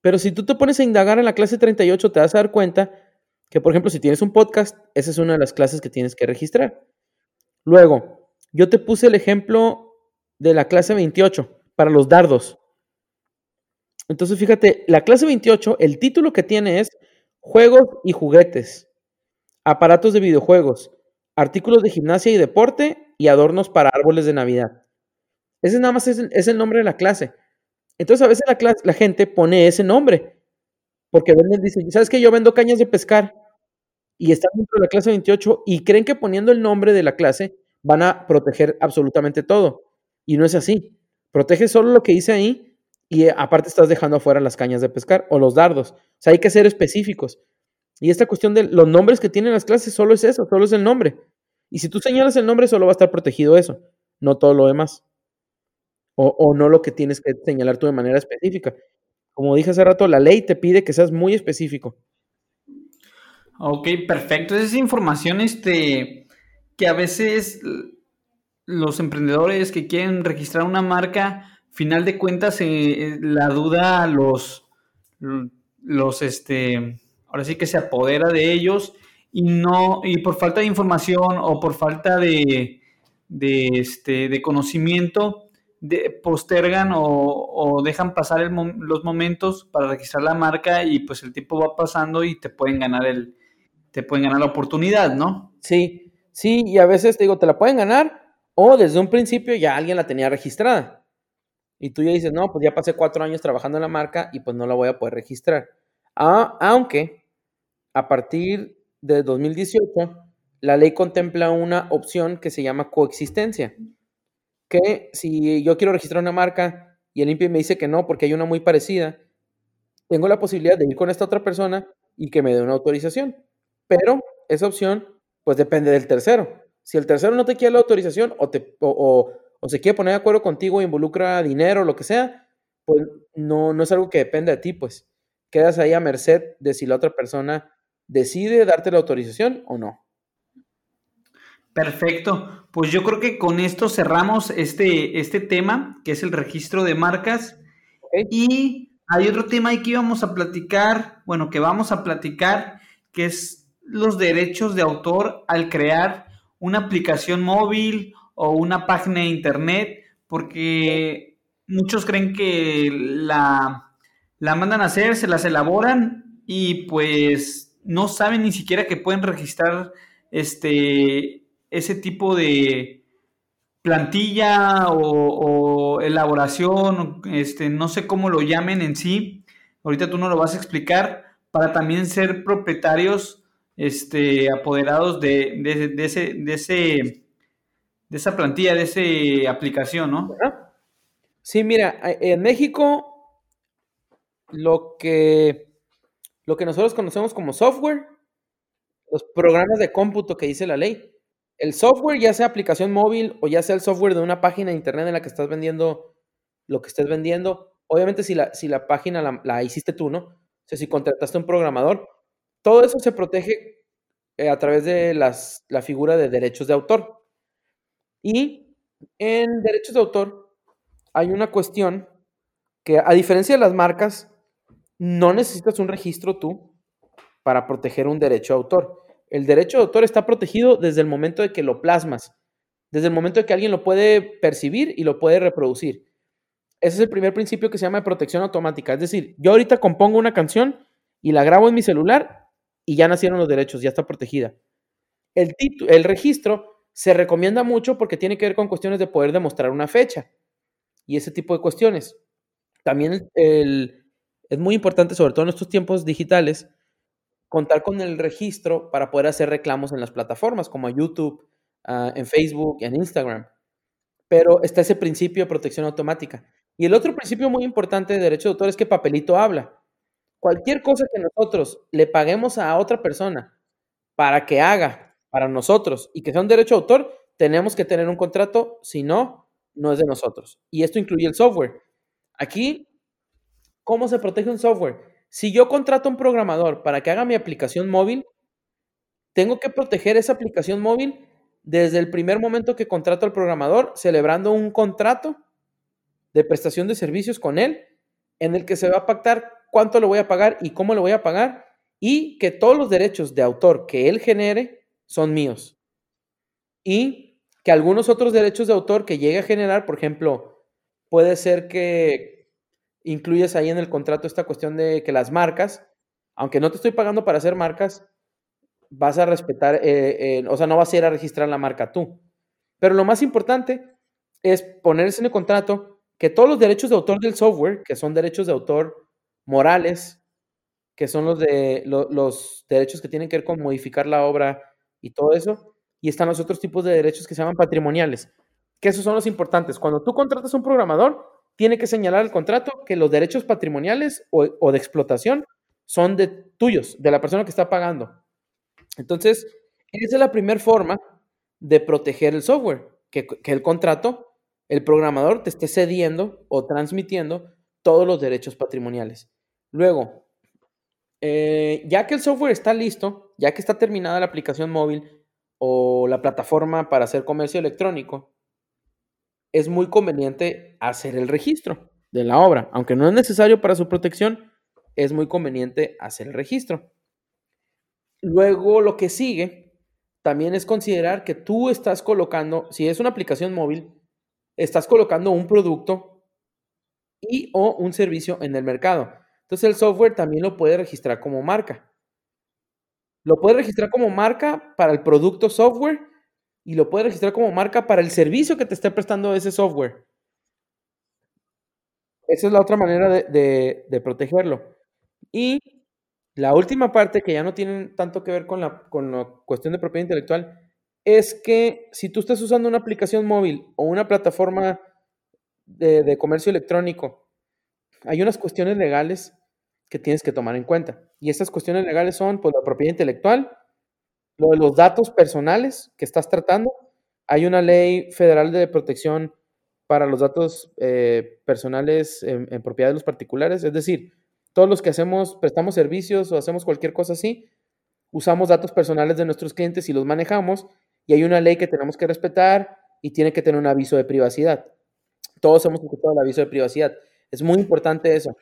Pero si tú te pones a indagar en la clase 38, te vas a dar cuenta que, por ejemplo, si tienes un podcast, esa es una de las clases que tienes que registrar. Luego, yo te puse el ejemplo de la clase 28 para los dardos. Entonces, fíjate, la clase 28, el título que tiene es Juegos y juguetes, aparatos de videojuegos, artículos de gimnasia y deporte y adornos para árboles de Navidad. Ese nada más es, el nombre de la clase. Entonces, a veces la, la gente pone ese nombre porque venden, dicen, ¿sabes que Yo vendo cañas de pescar y están dentro de la clase 28 y creen que poniendo el nombre de la clase van a proteger absolutamente todo. Y no es así. Protege solo lo que dice ahí y eh, aparte estás dejando afuera las cañas de pescar o los dardos. O sea, hay que ser específicos. Y esta cuestión de los nombres que tienen las clases solo es eso, solo es el nombre. Y si tú señalas el nombre, solo va a estar protegido eso, no todo lo demás. O, o no lo que tienes que señalar tú de manera específica. Como dije hace rato, la ley te pide que seas muy específico. Ok, perfecto. Esa es información este, que a veces los emprendedores que quieren registrar una marca, final de cuentas, eh, la duda los, los, este, ahora sí que se apodera de ellos y no, y por falta de información o por falta de, de, este, de conocimiento, postergan o, dejan pasar los momentos para registrar la marca y pues el tiempo va pasando y te pueden ganar el te pueden ganar la oportunidad, ¿no? Sí, sí, y a veces te digo, te la pueden ganar o desde un principio ya alguien la tenía registrada. Y tú ya dices, no, pues ya pasé cuatro años trabajando en la marca y pues no la voy a poder registrar. Aunque a partir de 2018 la ley contempla una opción que se llama coexistencia que si yo quiero registrar una marca y el INPI me dice que no porque hay una muy parecida, tengo la posibilidad de ir con esta otra persona y que me dé una autorización. Pero esa opción, pues depende del tercero. Si el tercero no te quiere la autorización o, te, o, se quiere poner de acuerdo contigo, involucra dinero, o lo que sea, pues no, no es algo que depende de ti, pues quedas ahí a merced de si la otra persona decide darte la autorización o no. Perfecto. Pues yo creo que con esto cerramos este, este tema, que es el registro de marcas. Y hay otro tema ahí que íbamos a platicar, bueno, que vamos a platicar, que es los derechos de autor al crear una aplicación móvil o una página de internet, porque muchos creen que la, la mandan a hacer, se las elaboran y pues no saben ni siquiera que pueden registrar este ese tipo de plantilla o, elaboración, este, no sé cómo lo llamen en sí, ahorita tú no lo vas a explicar, para también ser propietarios, este, apoderados de, ese, de, ese, de esa plantilla, de esa aplicación, ¿no? Sí, mira, en México lo que, lo que nosotros conocemos como software, los programas de cómputo que dice la ley, el software, ya sea aplicación móvil o ya sea el software de una página de internet en la que estás vendiendo lo que estés vendiendo. Obviamente si la, si la página la, hiciste tú, ¿no? O sea, si contrataste un programador, todo eso se protege eh, a través de las, la figura de derechos de autor. Y en derechos de autor hay una cuestión que, a diferencia de las marcas, no necesitas un registro tú para proteger un derecho de autor. El derecho de autor está protegido desde el momento de que lo plasmas, desde el momento de que alguien lo puede percibir y lo puede reproducir. Ese es el primer principio que se llama protección automática. Es decir, yo ahorita compongo una canción y la grabo en mi celular y ya nacieron los derechos, ya está protegida. El, el registro se recomienda mucho porque tiene que ver con cuestiones de poder demostrar una fecha y ese tipo de cuestiones. También es muy importante, sobre todo en estos tiempos digitales, contar con el registro para poder hacer reclamos en las plataformas como YouTube, en Facebook, en Instagram. Pero está ese principio de protección automática. Y el otro principio muy importante de derecho de autor es que papelito habla. Cualquier cosa que nosotros le paguemos a otra persona para que haga para nosotros y que sea un derecho de autor, tenemos que tener un contrato, si no, no es de nosotros. Y esto incluye el software. Aquí, ¿cómo se protege un software? Si yo contrato a un programador para que haga mi aplicación móvil, tengo que proteger esa aplicación móvil desde el primer momento que contrato al programador, celebrando un contrato de prestación de servicios con él, en el que se va a pactar cuánto le voy a pagar y cómo le voy a pagar, y que todos los derechos de autor que él genere son míos. Y que algunos otros derechos de autor que llegue a generar, por ejemplo, puede ser que incluyes ahí en el contrato esta cuestión de que las marcas, aunque no te estoy pagando para hacer marcas, vas a respetar, eh, o sea, no vas a ir a registrar la marca tú. Pero lo más importante es ponerse en el contrato que todos los derechos de autor del software, que son derechos de autor morales, que son los de los derechos que tienen que ver con modificar la obra y todo eso, y están los otros tipos de derechos que se llaman patrimoniales, que esos son los importantes. Cuando tú contratas a un programador, tiene que señalar el contrato que los derechos patrimoniales o, de explotación son de tuyos, de la persona que está pagando. Entonces, esa es la primera forma de proteger el software, que, el contrato, el programador te esté cediendo o transmitiendo todos los derechos patrimoniales. Luego, eh, ya que el software está listo, ya que está terminada la aplicación móvil o la plataforma para hacer comercio electrónico, es muy conveniente hacer el registro de la obra. Aunque no es necesario para su protección, es muy conveniente hacer el registro. Luego lo que sigue también es considerar que tú estás colocando, si es una aplicación móvil, estás colocando un producto y o un servicio en el mercado. Entonces el software también lo puede registrar como marca. Lo puede registrar como marca para el producto software y lo puede registrar como marca para el servicio que te esté prestando ese software. Esa es la otra manera de, de protegerlo. Y la última parte, que ya no tiene tanto que ver con la, con la cuestión de propiedad intelectual, es que si tú estás usando una aplicación móvil o una plataforma de, comercio electrónico, hay unas cuestiones legales que tienes que tomar en cuenta. Y estas cuestiones legales son pues, la propiedad intelectual, lo de los datos personales que estás tratando. Hay una ley federal de protección para los datos eh, personales en, en, propiedad de los particulares. Es decir, todos los que hacemos, prestamos servicios o hacemos cualquier cosa así, usamos datos personales de nuestros clientes y los manejamos y hay una ley que tenemos que respetar y tiene que tener un aviso de privacidad. Todos hemos escuchado el aviso de privacidad. Es muy importante eso.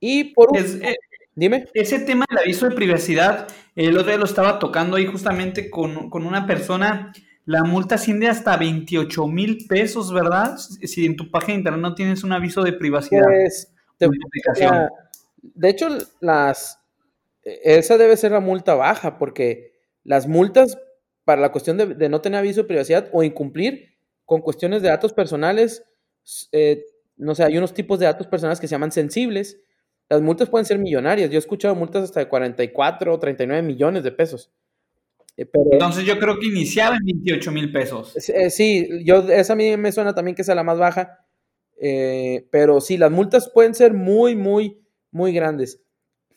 Y por último, eh, dime. Ese tema del aviso de privacidad, el otro día lo estaba tocando ahí justamente con, una persona. La multa asciende hasta 28 mil pesos, ¿verdad? Si en tu página de internet no tienes un aviso de privacidad. Pues, de hecho, las, esa debe ser la multa baja, porque las multas para la cuestión de, no tener aviso de privacidad o incumplir con cuestiones de datos personales, eh, no sé, hay unos tipos de datos personales que se llaman sensibles. Las multas pueden ser millonarias. Yo he escuchado multas hasta de 44 o 39 millones de pesos. Eh, Entonces yo creo que iniciaba en 28 mil pesos. Eh, sí, yo, esa a mí me suena también que sea la más baja. pero sí, las multas pueden ser muy, muy, muy grandes.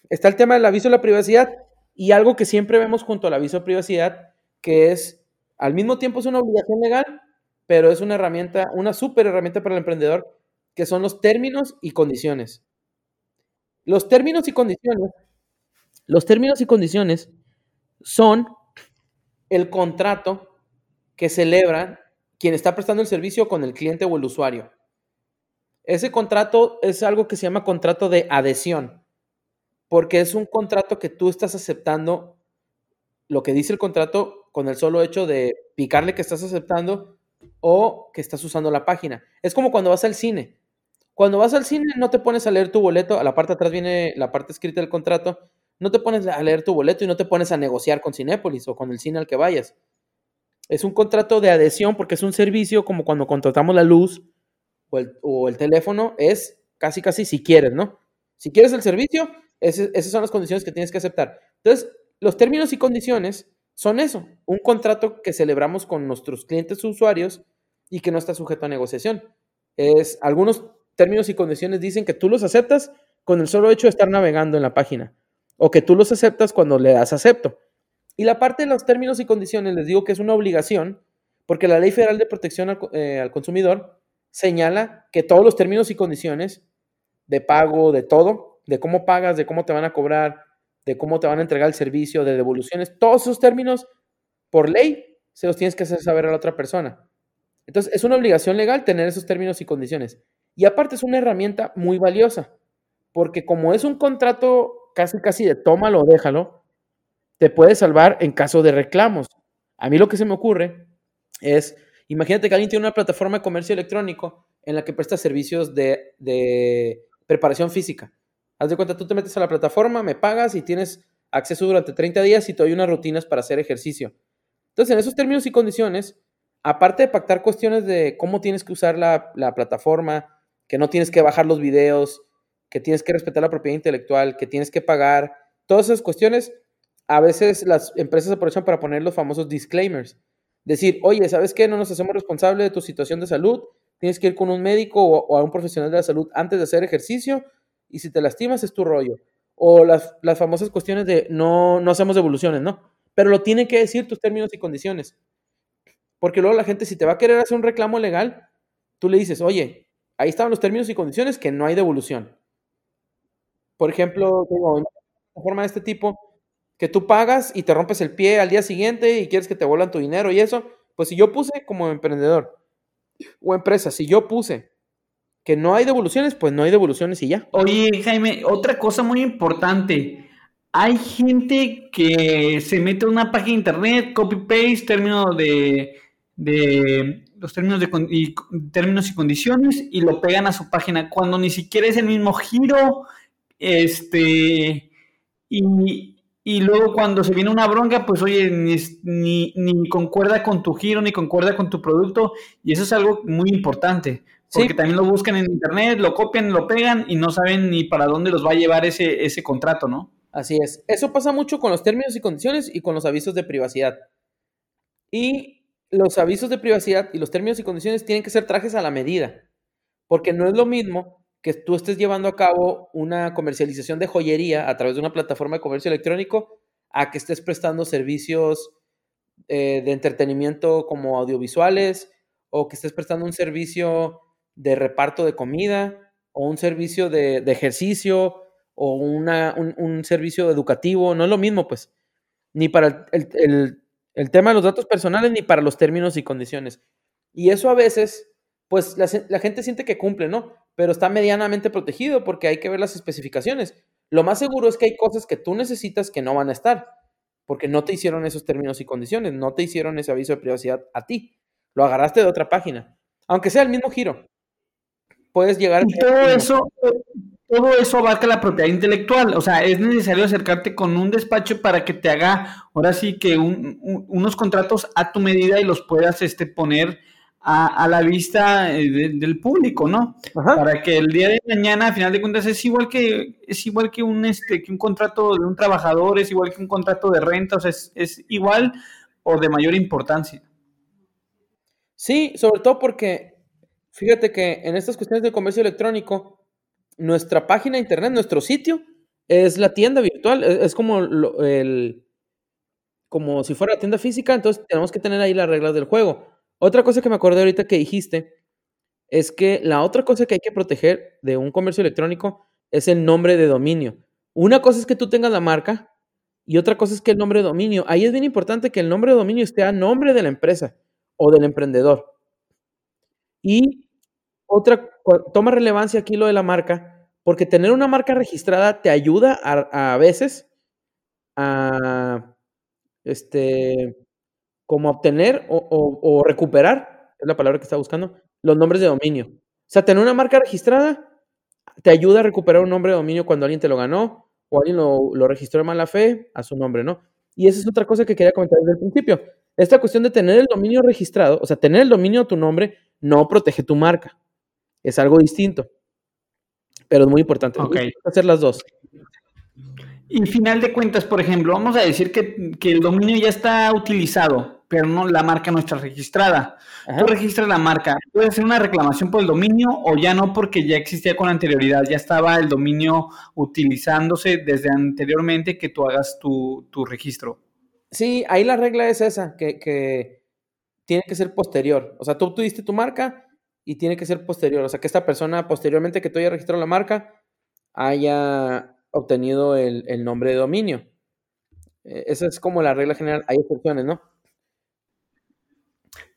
Está el tema del aviso de la privacidad y algo que siempre vemos junto al aviso de privacidad, que es, al mismo tiempo es una obligación legal, pero es una herramienta, una súper herramienta para el emprendedor, que son los términos y condiciones. Los términos y condiciones, los términos y condiciones son el contrato que celebra quien está prestando el servicio con el cliente o el usuario. Ese contrato es algo que se llama contrato de adhesión, porque es un contrato que tú estás aceptando lo que dice el contrato con el solo hecho de picarle que estás aceptando o que estás usando la página. Es como cuando vas al cine. Cuando vas al cine no te pones a leer tu boleto, a la parte de atrás viene la parte escrita del contrato, no te pones a leer tu boleto y no te pones a negociar con Cinépolis o con el cine al que vayas. Es un contrato de adhesión porque es un servicio como cuando contratamos la luz o el, teléfono, es casi casi si quieres, ¿no? Si quieres el servicio, esas son las condiciones que tienes que aceptar. Entonces, los términos y condiciones son eso, un contrato que celebramos con nuestros clientes usuarios y que no está sujeto a negociación. Es, algunos términos y condiciones dicen que tú los aceptas con el solo hecho de estar navegando en la página o que tú los aceptas cuando le das acepto. Y la parte de los términos y condiciones les digo que es una obligación porque la Ley Federal de Protección al, eh, al Consumidor señala que todos los términos y condiciones de pago, de todo, de cómo pagas, de cómo te van a cobrar, de cómo te van a entregar el servicio, de devoluciones, todos esos términos, por ley, se los tienes que hacer saber a la otra persona. Entonces, es una obligación legal tener esos términos y condiciones. Y aparte es una herramienta muy valiosa, porque como es un contrato casi casi de tómalo o déjalo, te puede salvar en caso de reclamos. A mí lo que se me ocurre es, imagínate que alguien tiene una plataforma de comercio electrónico en la que presta servicios de, de preparación física. Haz de cuenta, tú te metes a la plataforma, me pagas y tienes acceso durante 30 días y te doy unas rutinas para hacer ejercicio. Entonces, en esos términos y condiciones, aparte de pactar cuestiones de cómo tienes que usar la, plataforma, que no tienes que bajar los videos, que tienes que respetar la propiedad intelectual, que tienes que pagar, todas esas cuestiones, a veces las empresas aprovechan para poner los famosos disclaimers. Decir, oye, ¿sabes qué? No nos hacemos responsables de tu situación de salud, tienes que ir con un médico o a un profesional de la salud antes de hacer ejercicio y si te lastimas es tu rollo. O las, famosas cuestiones de no, no hacemos devoluciones, ¿no? Pero lo tienen que decir tus términos y condiciones. Porque luego la gente, si te va a querer hacer un reclamo legal, tú le dices, oye, ahí estaban los términos y condiciones que no hay devolución. Por ejemplo, tengo una forma de este tipo, que tú pagas y te rompes el pie al día siguiente y quieres que te vuelvan tu dinero y eso, pues si yo puse como emprendedor o empresa, si yo puse que no hay devoluciones, pues no hay devoluciones y ya. Oye, Jaime, otra cosa muy importante. Hay gente que se mete a una página de internet, copy-paste, términos de, de los términos, de, y, términos y condiciones y lo pegan a su página cuando ni siquiera es el mismo giro. Este, y, y luego cuando se viene una bronca, pues oye, ni, ni, ni, concuerda con tu giro, ni concuerda con tu producto, y eso es algo muy importante. Porque también lo buscan en internet, lo copian, lo pegan y no saben ni para dónde los va a llevar ese, ese contrato, ¿no? Así es. Eso pasa mucho con los términos y condiciones y con los avisos de privacidad. Y los avisos de privacidad y los términos y condiciones tienen que ser trajes a la medida. Porque no es lo mismo que tú estés llevando a cabo una comercialización de joyería a través de una plataforma de comercio electrónico a que estés prestando servicios eh, de entretenimiento como audiovisuales o que estés prestando un servicio de reparto de comida o un servicio de, ejercicio o una, un, servicio educativo, no es lo mismo, pues, ni para el, tema de los datos personales ni para los términos y condiciones. Y eso a veces, pues la, la, gente siente que cumple, ¿no? Pero está medianamente protegido porque hay que ver las especificaciones. Lo más seguro es que hay cosas que tú necesitas que no van a estar, porque no te hicieron esos términos y condiciones, no te hicieron ese aviso de privacidad a ti. Lo agarraste de otra página, aunque sea el mismo giro puedes llegar. Y todo eso, todo eso abarca la propiedad intelectual. O sea, es necesario acercarte con un despacho para que te haga, ahora sí que unos contratos a tu medida y los puedas este, poner a, la vista eh, del público, ¿no? Para que el día de mañana, a final de cuentas, es igual que, es igual que un este, que un contrato de un trabajador, es igual que un contrato de renta, o sea, es, es igual o de mayor importancia. Sí, sobre todo porque Fíjate que en estas cuestiones de comercio electrónico, nuestra página de internet, nuestro sitio, es la tienda virtual, es, como el como si fuera la tienda física, entonces tenemos que tener ahí las reglas del juego. Otra cosa que me acordé ahorita que dijiste es que la otra cosa que hay que proteger de un comercio electrónico es el nombre de dominio. Una cosa es que tú tengas la marca y otra cosa es que el nombre de dominio. Ahí es bien importante que el nombre de dominio esté a nombre de la empresa o del emprendedor. Y otra, toma relevancia aquí lo de la marca, porque tener una marca registrada te ayuda a, a veces a, este, como obtener o, recuperar, es la palabra que está buscando, los nombres de dominio. O sea, tener una marca registrada te ayuda a recuperar un nombre de dominio cuando alguien te lo ganó o alguien lo, registró de mala fe a su nombre, ¿no? Y esa es otra cosa que quería comentar desde el principio. Esta cuestión de tener el dominio registrado, o sea, tener el dominio de tu nombre no protege tu marca. Es algo distinto. Pero es muy importante. Hacer las dos. Y final de cuentas, por ejemplo, vamos a decir que, que el dominio ya está utilizado pero no la marca no está registrada. Tú registras la marca, ¿puedes hacer una reclamación por el dominio o ya no porque ya existía con anterioridad? Ya estaba el dominio utilizándose desde anteriormente que tú hagas tu, registro. Sí, ahí la regla es esa, que, tiene que ser posterior. O sea, tú tuviste tu marca y tiene que ser posterior. O sea, que esta persona posteriormente que tú hayas registrado la marca haya obtenido el, el nombre de dominio. E, esa es como la regla general. Hay excepciones, ¿no?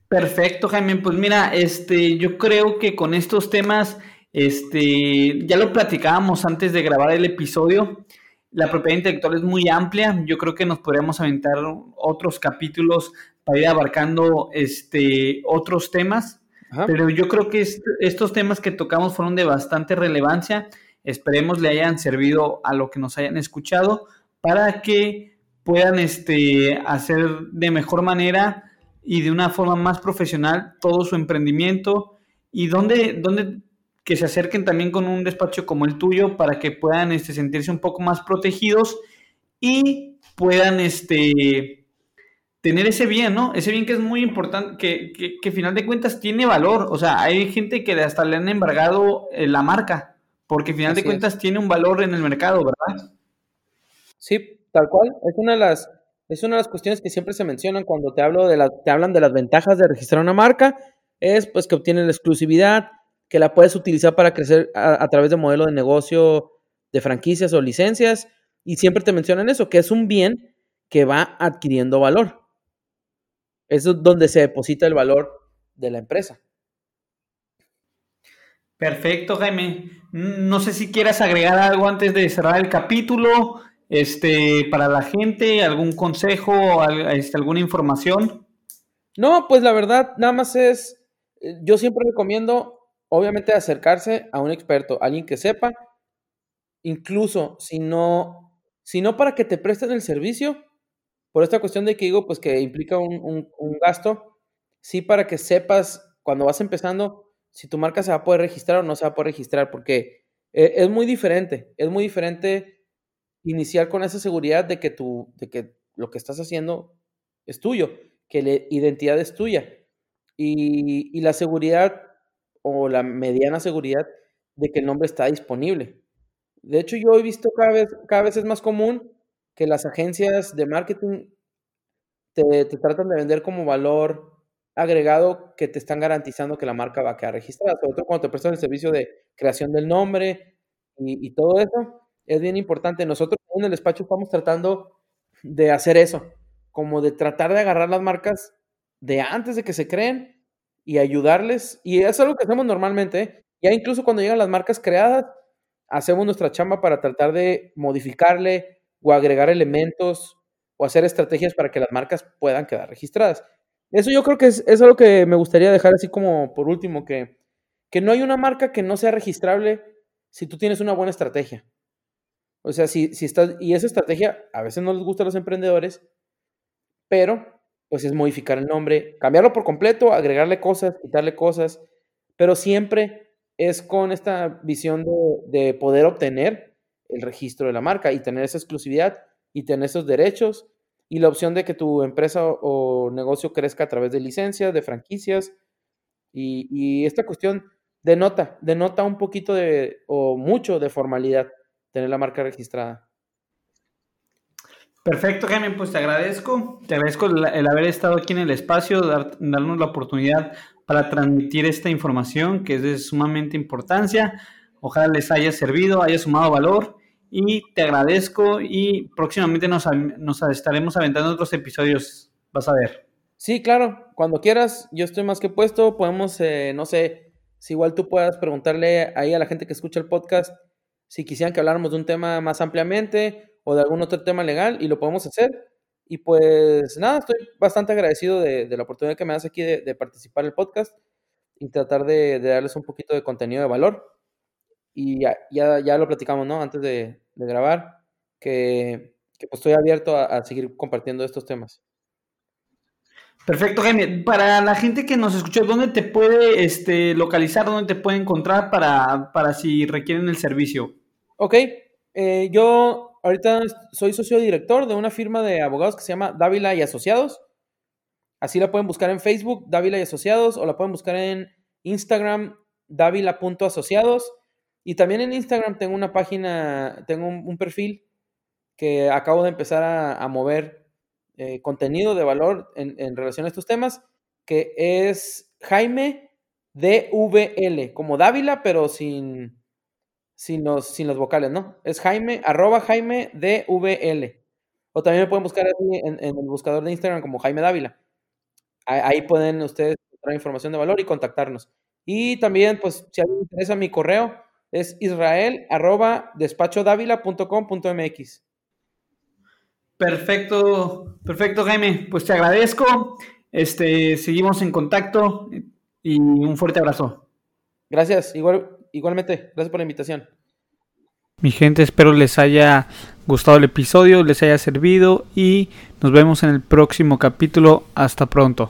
Perfecto, Jaime. Pues mira, este, yo creo que con estos temas, este, ya lo platicábamos antes de grabar el episodio. La propiedad intelectual es muy amplia. Yo creo que nos podríamos aventar otros capítulos para ir abarcando este, otros temas. Pero yo creo que estos temas que tocamos fueron de bastante relevancia. Esperemos le hayan servido a lo que nos hayan escuchado para que puedan este, hacer de mejor manera y de una forma más profesional todo su emprendimiento y donde, donde que se acerquen también con un despacho como el tuyo para que puedan este, sentirse un poco más protegidos y puedan este, tener ese bien, ¿no? Ese bien que es muy importante, que, que, que final de cuentas tiene valor. O sea, hay gente que hasta le han embargado eh, la marca, porque final de cuentas tiene un valor en el mercado, ¿verdad? Sí, tal cual. Es una de las es una de las cuestiones que siempre se mencionan cuando te, hablo de la, te hablan de las ventajas de registrar una marca, es pues que obtienes la exclusividad, que la puedes utilizar para crecer a, través de modelo de negocio de franquicias o licencias, y siempre te mencionan eso, que es un bien que va adquiriendo valor. Es donde se deposita el valor de la empresa. Perfecto, Jaime. No sé si quieras agregar algo antes de cerrar el capítulo este, para la gente, algún consejo, este, alguna información. No, pues la verdad, nada más es, eh, yo siempre recomiendo, obviamente, acercarse a un experto, alguien que sepa, incluso si no, si no para que te presten el servicio, por esta cuestión de que digo, pues que implica un, gasto, sí para que sepas cuando vas empezando si tu marca se va a poder registrar o no se va a poder registrar, porque eh, es muy diferente, es muy diferente iniciar con esa seguridad de que, tú, de que lo que estás haciendo es tuyo, que la identidad es tuya. Y, la seguridad o la mediana seguridad de que el nombre está disponible. De hecho, yo he visto cada vez, cada vez es más común que las agencias de marketing te, te, tratan de vender como valor agregado que te están garantizando que la marca va a quedar registrada, sobre todo cuando te prestan el servicio de creación del nombre y, todo eso es bien importante. Nosotros en el despacho estamos tratando de hacer eso, como de tratar de agarrar las marcas de antes de que se creen y ayudarles. Y es algo que hacemos normalmente. Ya incluso cuando llegan las marcas creadas, hacemos nuestra chamba para tratar de modificarle o agregar elementos o hacer estrategias para que las marcas puedan quedar registradas. Eso yo creo que es, es algo que me gustaría dejar así como por último, que, que no hay una marca que no sea registrable si tú tienes una buena estrategia. O sea, si, si estás, y esa estrategia a veces no les gusta a los emprendedores, pero pues es modificar el nombre, cambiarlo por completo, agregarle cosas, quitarle cosas, pero siempre es con esta visión de, poder obtener el registro de la marca y tener esa exclusividad y tener esos derechos y la opción de que tu empresa o, negocio crezca a través de licencias, de franquicias y, esta cuestión denota, denota un poquito de o mucho de formalidad tener la marca registrada. Perfecto, Jaime, pues te agradezco. Te agradezco el, haber estado aquí en el espacio, dar, darnos la oportunidad para transmitir esta información que es de sumamente importancia. Ojalá les haya servido, haya sumado valor y te agradezco y próximamente nos, nos estaremos aventando otros episodios, vas a ver. Sí, claro, cuando quieras, yo estoy más que puesto, podemos, eh, no sé, si igual tú puedas preguntarle ahí a la gente que escucha el podcast si quisieran que habláramos de un tema más ampliamente o de algún otro tema legal y lo podemos hacer. Y pues nada, estoy bastante agradecido de, la oportunidad que me das aquí de, participar en el podcast y tratar de, darles un poquito de contenido de valor. Y ya, ya, lo platicamos, ¿no? Antes de, grabar, que, pues estoy abierto a, seguir compartiendo estos temas. Perfecto, Jaime. Para la gente que nos escuchó, ¿dónde te puede este, localizar, dónde te puede encontrar para, para si requieren el servicio? Ok, eh, yo ahorita soy socio director de una firma de abogados que se llama Dávila y Asociados. Así la pueden buscar en Facebook, Dávila y Asociados, o la pueden buscar en Instagram, dávila.asociados. Y también en Instagram tengo una página, tengo un, perfil que acabo de empezar a, mover eh, contenido de valor en, relación a estos temas, que es Jaime DVL, como Dávila, pero sin, sin los, sin los vocales, ¿no? Es Jaime, arroba Jaime DVL. O también me pueden buscar en, en, el buscador de Instagram como Jaime Dávila. Ahí, pueden ustedes encontrar información de valor y contactarnos. Y también, pues, si alguien interesa mi correo, es israel arroba despachodávila.com.mx. Perfecto, perfecto, Jaime. Pues te agradezco. Este, seguimos en contacto y un fuerte abrazo. Gracias, igual, igualmente, gracias por la invitación. Mi gente, espero les haya gustado el episodio, les haya servido y nos vemos en el próximo capítulo. Hasta pronto.